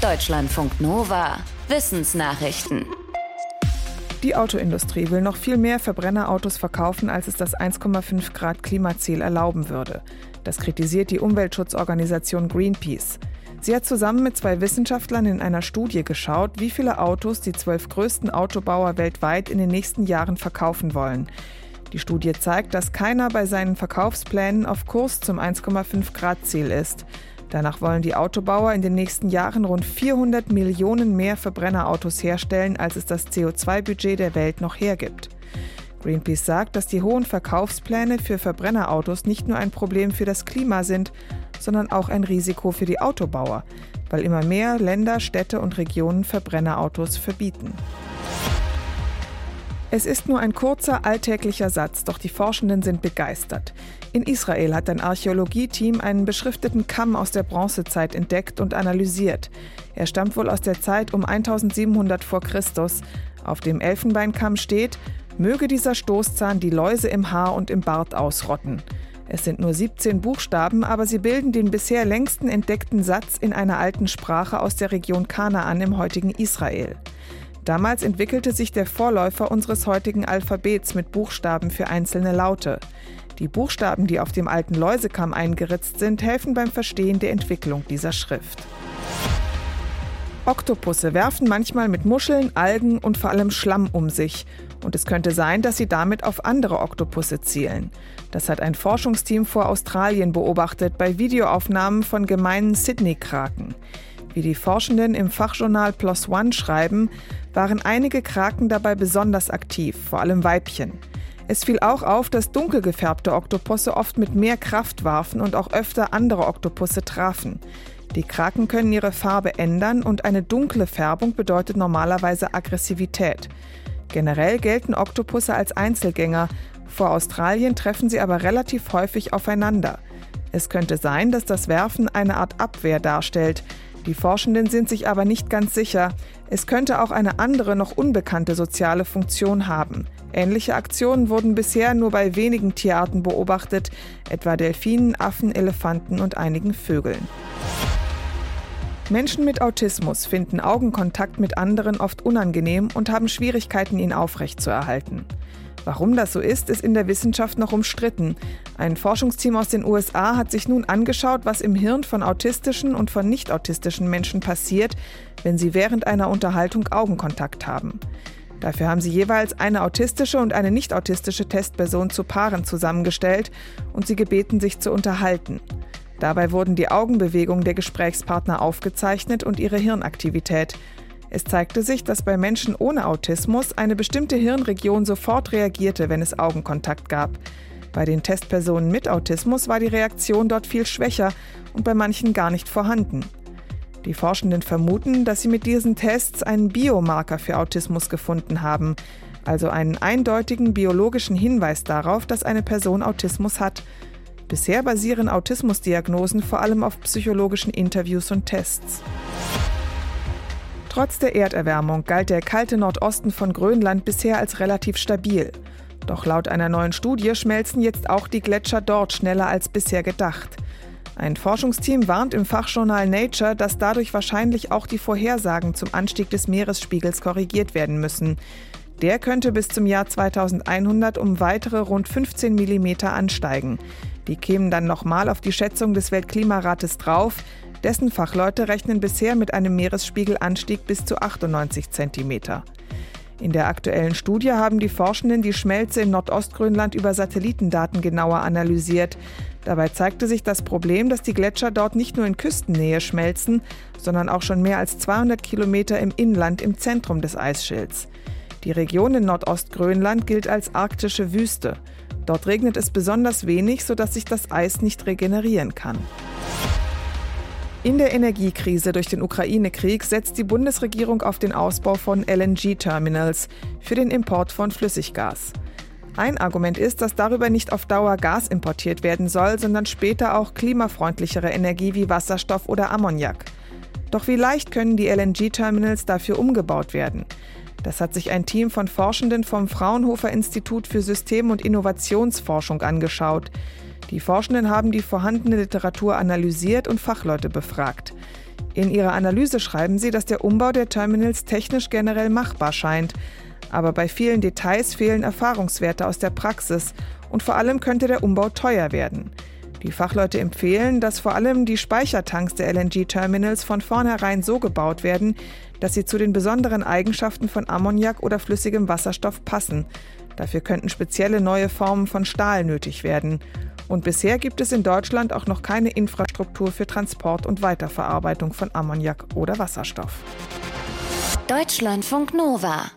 Deutschlandfunk Nova. Wissensnachrichten. Die Autoindustrie will noch viel mehr Verbrennerautos verkaufen, als es das 1,5 Grad Klimaziel erlauben würde. Das kritisiert die Umweltschutzorganisation Greenpeace. Sie hat zusammen mit zwei Wissenschaftlern in einer Studie geschaut, wie viele Autos die zwölf größten Autobauer weltweit in den nächsten Jahren verkaufen wollen. Die Studie zeigt, dass keiner bei seinen Verkaufsplänen auf Kurs zum 1,5 Grad Ziel ist. Danach wollen die Autobauer in den nächsten Jahren rund 400 Millionen mehr Verbrennerautos herstellen, als es das CO2-Budget der Welt noch hergibt. Greenpeace sagt, dass die hohen Verkaufspläne für Verbrennerautos nicht nur ein Problem für das Klima sind, sondern auch ein Risiko für die Autobauer, weil immer mehr Länder, Städte und Regionen Verbrennerautos verbieten. Es ist nur ein kurzer, alltäglicher Satz, doch die Forschenden sind begeistert. In Israel hat ein Archäologieteam einen beschrifteten Kamm aus der Bronzezeit entdeckt und analysiert. Er stammt wohl aus der Zeit um 1700 vor Christus. Auf dem Elfenbeinkamm steht, möge dieser Stoßzahn die Läuse im Haar und im Bart ausrotten. Es sind nur 17 Buchstaben, aber sie bilden den bisher längsten entdeckten Satz in einer alten Sprache aus der Region Kanaan im heutigen Israel. Damals entwickelte sich der Vorläufer unseres heutigen Alphabets mit Buchstaben für einzelne Laute. Die Buchstaben, die auf dem alten Läusekamm eingeritzt sind, helfen beim Verstehen der Entwicklung dieser Schrift. Oktopusse werfen manchmal mit Muscheln, Algen und vor allem Schlamm um sich. Und es könnte sein, dass sie damit auf andere Oktopusse zielen. Das hat ein Forschungsteam vor Australien beobachtet bei Videoaufnahmen von gemeinen Sydney-Kraken. Wie die Forschenden im Fachjournal PLOS ONE schreiben, waren einige Kraken dabei besonders aktiv, vor allem Weibchen. Es fiel auch auf, dass dunkel gefärbte Oktopusse oft mit mehr Kraft warfen und auch öfter andere Oktopusse trafen. Die Kraken können ihre Farbe ändern und eine dunkle Färbung bedeutet normalerweise Aggressivität. Generell gelten Oktopusse als Einzelgänger, vor Australien treffen sie aber relativ häufig aufeinander. Es könnte sein, dass das Werfen eine Art Abwehr darstellt, die Forschenden sind sich aber nicht ganz sicher. Es könnte auch eine andere, noch unbekannte soziale Funktion haben. Ähnliche Aktionen wurden bisher nur bei wenigen Tierarten beobachtet, etwa Delfinen, Affen, Elefanten und einigen Vögeln. Menschen mit Autismus finden Augenkontakt mit anderen oft unangenehm und haben Schwierigkeiten, ihn aufrechtzuerhalten. Warum das so ist, ist in der Wissenschaft noch umstritten. Ein Forschungsteam aus den USA hat sich nun angeschaut, was im Hirn von autistischen und von nicht autistischen Menschen passiert, wenn sie während einer Unterhaltung Augenkontakt haben. Dafür haben sie jeweils eine autistische und eine nicht autistische Testperson zu Paaren zusammengestellt und sie gebeten, sich zu unterhalten. Dabei wurden die Augenbewegungen der Gesprächspartner aufgezeichnet und ihre Hirnaktivität. Es zeigte sich, dass bei Menschen ohne Autismus eine bestimmte Hirnregion sofort reagierte, wenn es Augenkontakt gab. Bei den Testpersonen mit Autismus war die Reaktion dort viel schwächer und bei manchen gar nicht vorhanden. Die Forschenden vermuten, dass sie mit diesen Tests einen Biomarker für Autismus gefunden haben, also einen eindeutigen biologischen Hinweis darauf, dass eine Person Autismus hat. Bisher basieren Autismusdiagnosen vor allem auf psychologischen Interviews und Tests. Trotz der Erderwärmung galt der kalte Nordosten von Grönland bisher als relativ stabil. Doch laut einer neuen Studie schmelzen jetzt auch die Gletscher dort schneller als bisher gedacht. Ein Forschungsteam warnt im Fachjournal Nature, dass dadurch wahrscheinlich auch die Vorhersagen zum Anstieg des Meeresspiegels korrigiert werden müssen. Der könnte bis zum Jahr 2100 um weitere rund 15 mm ansteigen. Die kämen dann nochmal auf die Schätzung des Weltklimarates drauf, dessen Fachleute rechnen bisher mit einem Meeresspiegelanstieg bis zu 98 cm. In der aktuellen Studie haben die Forschenden die Schmelze in Nordostgrönland über Satellitendaten genauer analysiert. Dabei zeigte sich das Problem, dass die Gletscher dort nicht nur in Küstennähe schmelzen, sondern auch schon mehr als 200 Kilometer im Inland im Zentrum des Eisschilds. Die Region in Nordostgrönland gilt als arktische Wüste. Dort regnet es besonders wenig, sodass sich das Eis nicht regenerieren kann. In der Energiekrise durch den Ukraine-Krieg setzt die Bundesregierung auf den Ausbau von LNG-Terminals für den Import von Flüssiggas. Ein Argument ist, dass darüber nicht auf Dauer Gas importiert werden soll, sondern später auch klimafreundlichere Energie wie Wasserstoff oder Ammoniak. Doch wie leicht können die LNG-Terminals dafür umgebaut werden? Das hat sich ein Team von Forschenden vom Fraunhofer Institut für System- und Innovationsforschung angeschaut. Die Forschenden haben die vorhandene Literatur analysiert und Fachleute befragt. In ihrer Analyse schreiben sie, dass der Umbau der Terminals technisch generell machbar scheint. Aber bei vielen Details fehlen Erfahrungswerte aus der Praxis und vor allem könnte der Umbau teuer werden. Die Fachleute empfehlen, dass vor allem die Speichertanks der LNG-Terminals von vornherein so gebaut werden, dass sie zu den besonderen Eigenschaften von Ammoniak oder flüssigem Wasserstoff passen. Dafür könnten spezielle neue Formen von Stahl nötig werden. Und bisher gibt es in Deutschland auch noch keine Infrastruktur für Transport und Weiterverarbeitung von Ammoniak oder Wasserstoff. Deutschlandfunk Nova